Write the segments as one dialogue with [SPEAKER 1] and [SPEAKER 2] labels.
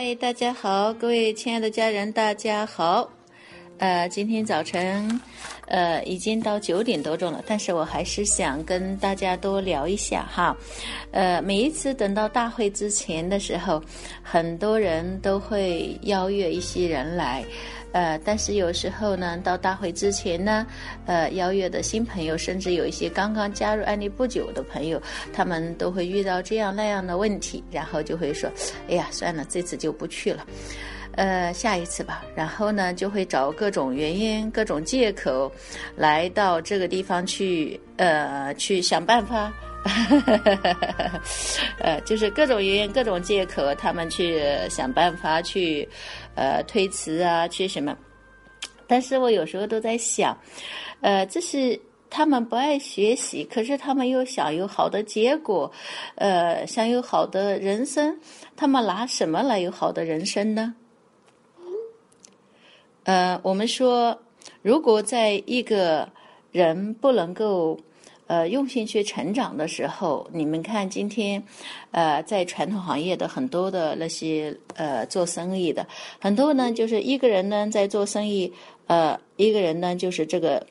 [SPEAKER 1] 嗨，大家好，各位亲爱的家人，大家好。呃，今天早晨，呃，已经到九点多钟了，但是我还是想跟大家多聊一下哈。呃，每一次等到大会之前的时候，很多人都会邀约一些人来。呃，但是有时候呢，到大会之前呢，呃，邀约的新朋友，甚至有一些刚刚加入安利不久的朋友，他们都会遇到这样那样的问题，然后就会说：“哎呀，算了，这次就不去了，呃，下一次吧。”然后呢，就会找各种原因、各种借口，来到这个地方去，呃，去想办法。哈 呃，就是各种原因、各种借口，他们去想办法去，呃，推辞啊，去什么？但是我有时候都在想，呃，这是他们不爱学习，可是他们又想有好的结果，呃，想有好的人生，他们拿什么来有好的人生呢？呃，我们说，如果在一个人不能够。呃，用心去成长的时候，你们看今天，呃，在传统行业的很多的那些呃做生意的，很多呢就是一个人呢在做生意，呃，一个人呢就是这个，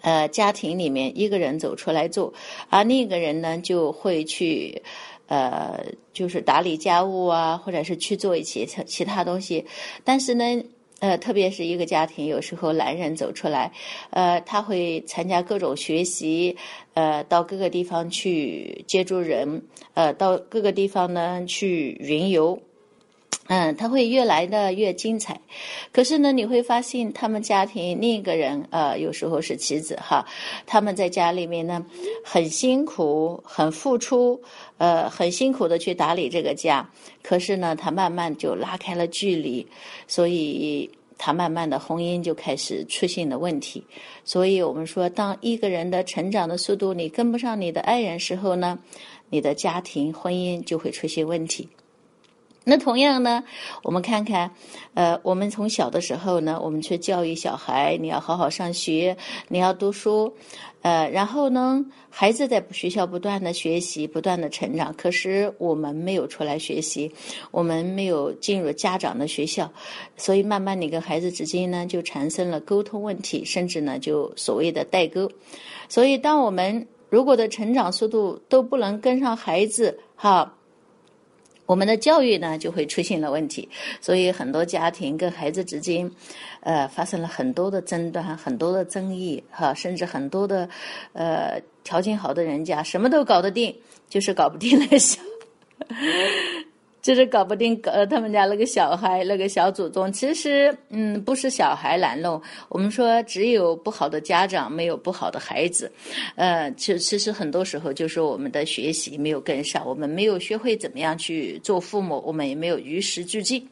[SPEAKER 1] 呃，家庭里面一个人走出来做，而另一个人呢就会去，呃，就是打理家务啊，或者是去做一些其他东西，但是呢。呃，特别是一个家庭，有时候男人走出来，呃，他会参加各种学习，呃，到各个地方去接触人，呃，到各个地方呢去云游。嗯，他会越来的越精彩，可是呢，你会发现他们家庭另一个人，呃，有时候是妻子哈，他们在家里面呢很辛苦，很付出，呃，很辛苦的去打理这个家，可是呢，他慢慢就拉开了距离，所以他慢慢的婚姻就开始出现了问题。所以我们说，当一个人的成长的速度你跟不上你的爱人时候呢，你的家庭婚姻就会出现问题。那同样呢，我们看看，呃，我们从小的时候呢，我们去教育小孩，你要好好上学，你要读书，呃，然后呢，孩子在学校不断的学习，不断的成长，可是我们没有出来学习，我们没有进入家长的学校，所以慢慢你跟孩子之间呢，就产生了沟通问题，甚至呢，就所谓的代沟。所以，当我们如果的成长速度都不能跟上孩子，哈。我们的教育呢，就会出现了问题，所以很多家庭跟孩子之间，呃，发生了很多的争端，很多的争议，哈，甚至很多的，呃，条件好的人家什么都搞得定，就是搞不定那个小。就是搞不定，呃，他们家那个小孩，那个小祖宗，其实，嗯，不是小孩难弄。我们说，只有不好的家长，没有不好的孩子。呃，其其实很多时候就是我们的学习没有跟上，我们没有学会怎么样去做父母，我们也没有与时俱进。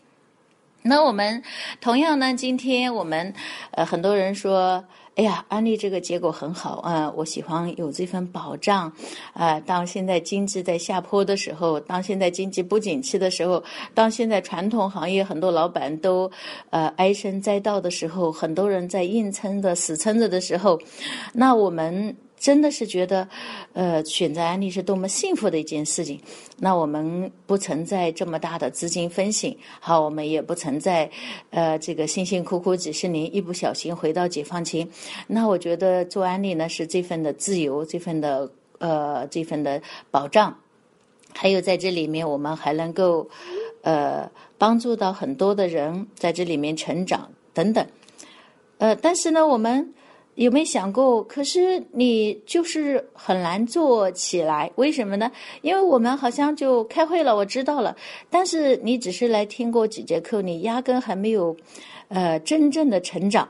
[SPEAKER 1] 那我们同样呢，今天我们，呃，很多人说。哎呀，安利这个结果很好啊！我喜欢有这份保障啊。当现在经济在下坡的时候，当现在经济不景气的时候，当现在传统行业很多老板都呃唉声载道的时候，很多人在硬撑着、死撑着的时候，那我们。真的是觉得，呃，选择安利是多么幸福的一件事情。那我们不存在这么大的资金风险，好，我们也不存在，呃，这个辛辛苦苦几十年，一不小心回到解放前。那我觉得做安利呢，是这份的自由，这份的呃，这份的保障。还有在这里面，我们还能够，呃，帮助到很多的人在这里面成长等等。呃，但是呢，我们。有没有想过？可是你就是很难做起来，为什么呢？因为我们好像就开会了，我知道了，但是你只是来听过几节课，你压根还没有，呃，真正的成长。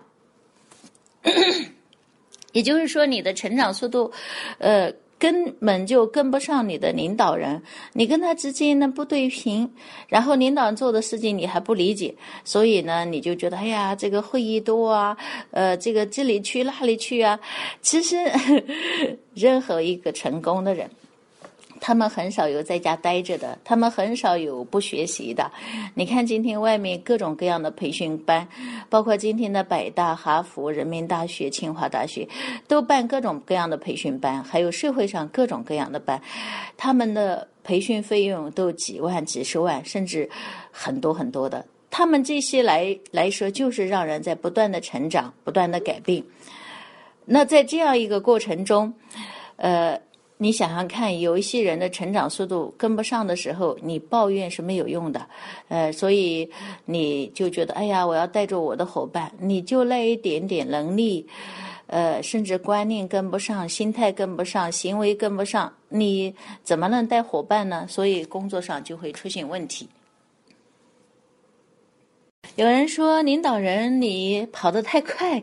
[SPEAKER 1] 也就是说，你的成长速度，呃。根本就跟不上你的领导人，你跟他之间呢不对平，然后领导人做的事情你还不理解，所以呢你就觉得哎呀这个会议多啊，呃这个这里去那里去啊，其实 任何一个成功的人。他们很少有在家待着的，他们很少有不学习的。你看今天外面各种各样的培训班，包括今天的北大、哈佛、人民大学、清华大学，都办各种各样的培训班，还有社会上各种各样的班，他们的培训费用都几万、几十万，甚至很多很多的。他们这些来来说，就是让人在不断的成长、不断的改变。那在这样一个过程中，呃。你想想看，有一些人的成长速度跟不上的时候，你抱怨是没有用的，呃，所以你就觉得，哎呀，我要带着我的伙伴，你就那一点点能力，呃，甚至观念跟不上，心态跟不上，行为跟不上，你怎么能带伙伴呢？所以工作上就会出现问题。有人说，领导人你跑得太快，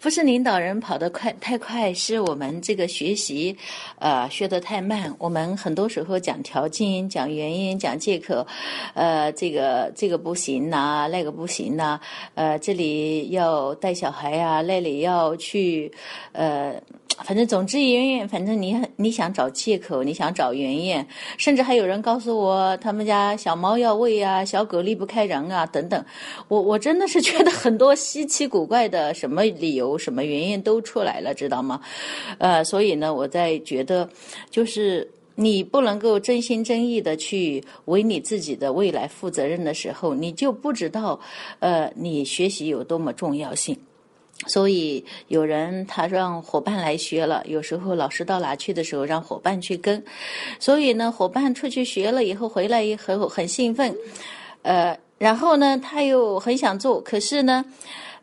[SPEAKER 1] 不是领导人跑得快太快，是我们这个学习，呃，学得太慢。我们很多时候讲条件、讲原因、讲借口，呃，这个这个不行呐，那个不行呐，呃，这里要带小孩呀，那里要去，呃。反正总之一言，反正你你想找借口，你想找原因，甚至还有人告诉我，他们家小猫要喂啊，小狗离不开人啊，等等。我我真的是觉得很多稀奇古怪的什么理由、什么原因都出来了，知道吗？呃，所以呢，我在觉得，就是你不能够真心真意的去为你自己的未来负责任的时候，你就不知道，呃，你学习有多么重要性。所以有人他让伙伴来学了，有时候老师到哪去的时候，让伙伴去跟。所以呢，伙伴出去学了以后回来也很很兴奋，呃，然后呢他又很想做，可是呢，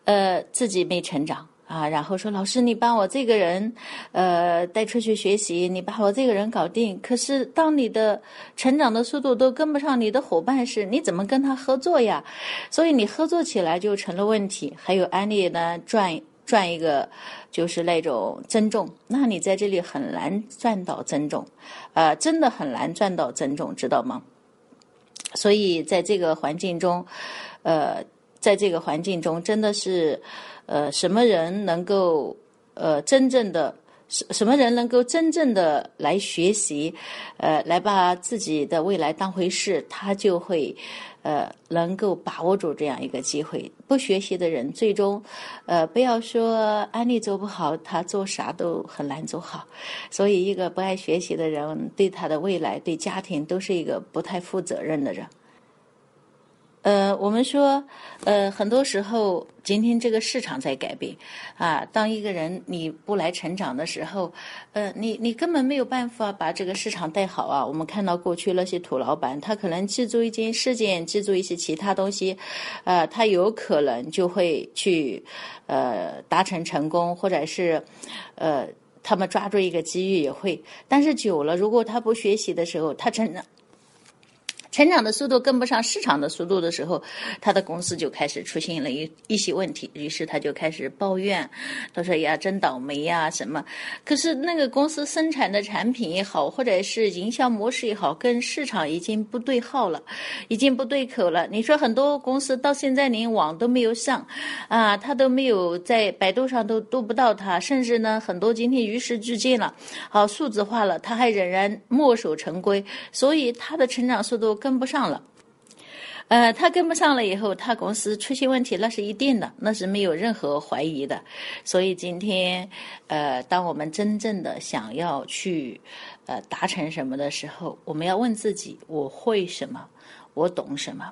[SPEAKER 1] 呃，自己没成长。啊，然后说老师，你把我这个人，呃，带出去学习，你把我这个人搞定。可是当你的成长的速度都跟不上你的伙伴时，你怎么跟他合作呀？所以你合作起来就成了问题。还有安利呢，赚赚一个就是那种尊重，那你在这里很难赚到尊重，呃，真的很难赚到尊重，知道吗？所以在这个环境中，呃，在这个环境中，真的是。呃，什么人能够呃真正的什什么人能够真正的来学习，呃，来把自己的未来当回事，他就会呃能够把握住这样一个机会。不学习的人，最终呃不要说安利做不好，他做啥都很难做好。所以，一个不爱学习的人，对他的未来、对家庭都是一个不太负责任的人。呃，我们说，呃，很多时候，今天这个市场在改变，啊，当一个人你不来成长的时候，呃，你你根本没有办法把这个市场带好啊。我们看到过去那些土老板，他可能记住一件事件，记住一些其他东西，呃，他有可能就会去，呃，达成成功，或者是，呃，他们抓住一个机遇也会。但是久了，如果他不学习的时候，他成长。成长的速度跟不上市场的速度的时候，他的公司就开始出现了一一些问题，于是他就开始抱怨，他说呀，真倒霉呀，什么？可是那个公司生产的产品也好，或者是营销模式也好，跟市场已经不对号了，已经不对口了。你说很多公司到现在连网都没有上，啊，他都没有在百度上都读不到他，甚至呢，很多今天与时俱进了，好数字化了，他还仍然墨守成规，所以他的成长速度。跟不上了，呃，他跟不上了以后，他公司出现问题，那是一定的，那是没有任何怀疑的。所以今天，呃，当我们真正的想要去，呃，达成什么的时候，我们要问自己：我会什么？我懂什么？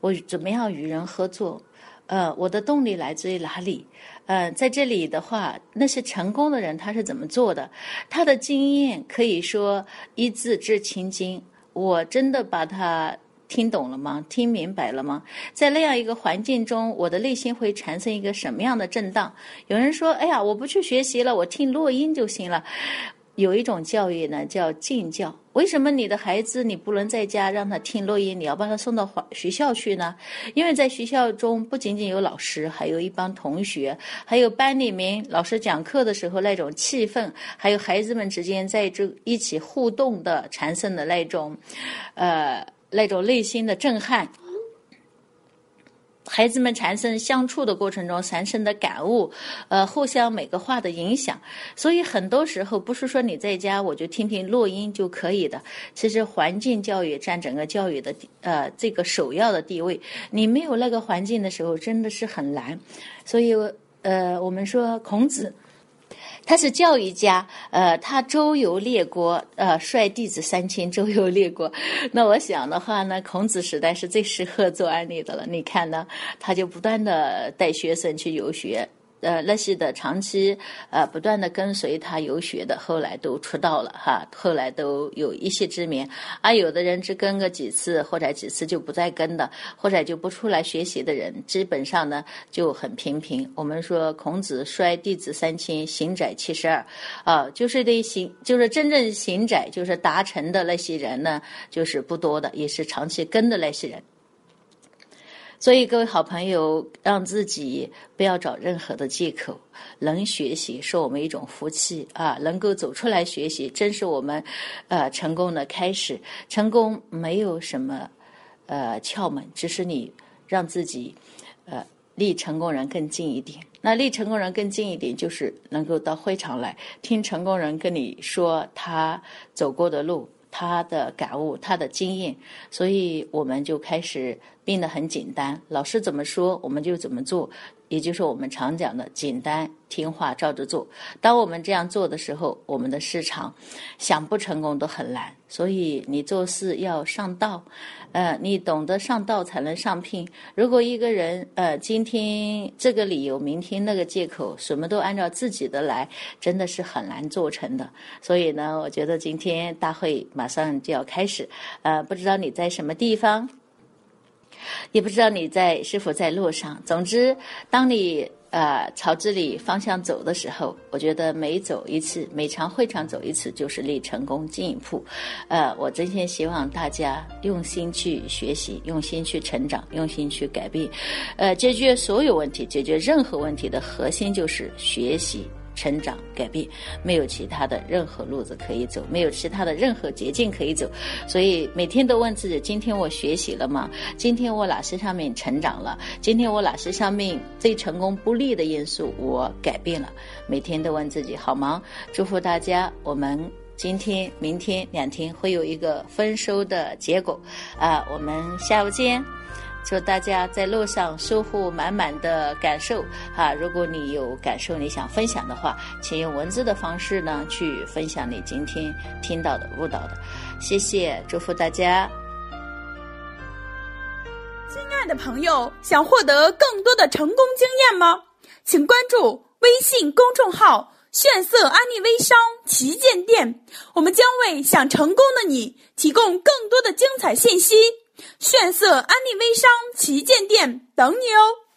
[SPEAKER 1] 我怎么样与人合作？呃，我的动力来自于哪里？呃，在这里的话，那些成功的人他是怎么做的？他的经验可以说一字知千金。我真的把它听懂了吗？听明白了吗？在那样一个环境中，我的内心会产生一个什么样的震荡？有人说：“哎呀，我不去学习了，我听录音就行了。”有一种教育呢，叫静教。为什么你的孩子你不能在家让他听录音，你要把他送到学校去呢？因为在学校中不仅仅有老师，还有一帮同学，还有班里面老师讲课的时候那种气氛，还有孩子们之间在这一起互动的产生的那种，呃，那种内心的震撼。孩子们产生相处的过程中产生的感悟，呃，互相每个话的影响。所以很多时候不是说你在家我就听听录音就可以的。其实环境教育占整个教育的呃这个首要的地位。你没有那个环境的时候，真的是很难。所以呃，我们说孔子。他是教育家，呃，他周游列国，呃，率弟子三千周游列国。那我想的话呢，孔子时代是最适合做安利的了。你看呢，他就不断的带学生去游学。呃，那些的长期呃不断的跟随他游学的，后来都出道了哈，后来都有一些知名。而有的人只跟个几次，或者几次就不再跟的，或者就不出来学习的人，基本上呢就很平平。我们说孔子衰弟子三千，行窄七十二，啊，就是得行，就是真正行窄，就是达成的那些人呢，就是不多的，也是长期跟的那些人。所以，各位好朋友，让自己不要找任何的借口。能学习是我们一种福气啊！能够走出来学习，真是我们呃成功的开始。成功没有什么呃窍门，只是你让自己呃离成功人更近一点。那离成功人更近一点，就是能够到会场来听成功人跟你说他走过的路。他的感悟，他的经验，所以我们就开始变得很简单。老师怎么说，我们就怎么做，也就是我们常讲的简单听话照着做。当我们这样做的时候，我们的市场想不成功都很难。所以你做事要上道。呃，你懂得上道才能上聘。如果一个人呃今天这个理由，明天那个借口，什么都按照自己的来，真的是很难做成的。所以呢，我觉得今天大会马上就要开始。呃，不知道你在什么地方，也不知道你在是否在路上。总之，当你。呃，朝这里方向走的时候，我觉得每走一次，每场会场走一次，就是离成功进一步。呃，我真心希望大家用心去学习，用心去成长，用心去改变。呃，解决所有问题，解决任何问题的核心就是学习。成长改变，没有其他的任何路子可以走，没有其他的任何捷径可以走，所以每天都问自己：今天我学习了吗？今天我哪些上面成长了？今天我哪些上面最成功不利的因素我改变了？每天都问自己好吗？祝福大家，我们今天、明天两天会有一个丰收的结果啊！我们下午见。祝大家在路上收获满满的感受啊！如果你有感受你想分享的话，请用文字的方式呢去分享你今天听到的、悟到的。谢谢，祝福大家。
[SPEAKER 2] 亲爱的朋友，想获得更多的成功经验吗？请关注微信公众号“炫色安利微商旗舰店”，我们将为想成功的你提供更多的精彩信息。炫色安利微商旗舰店等你哦！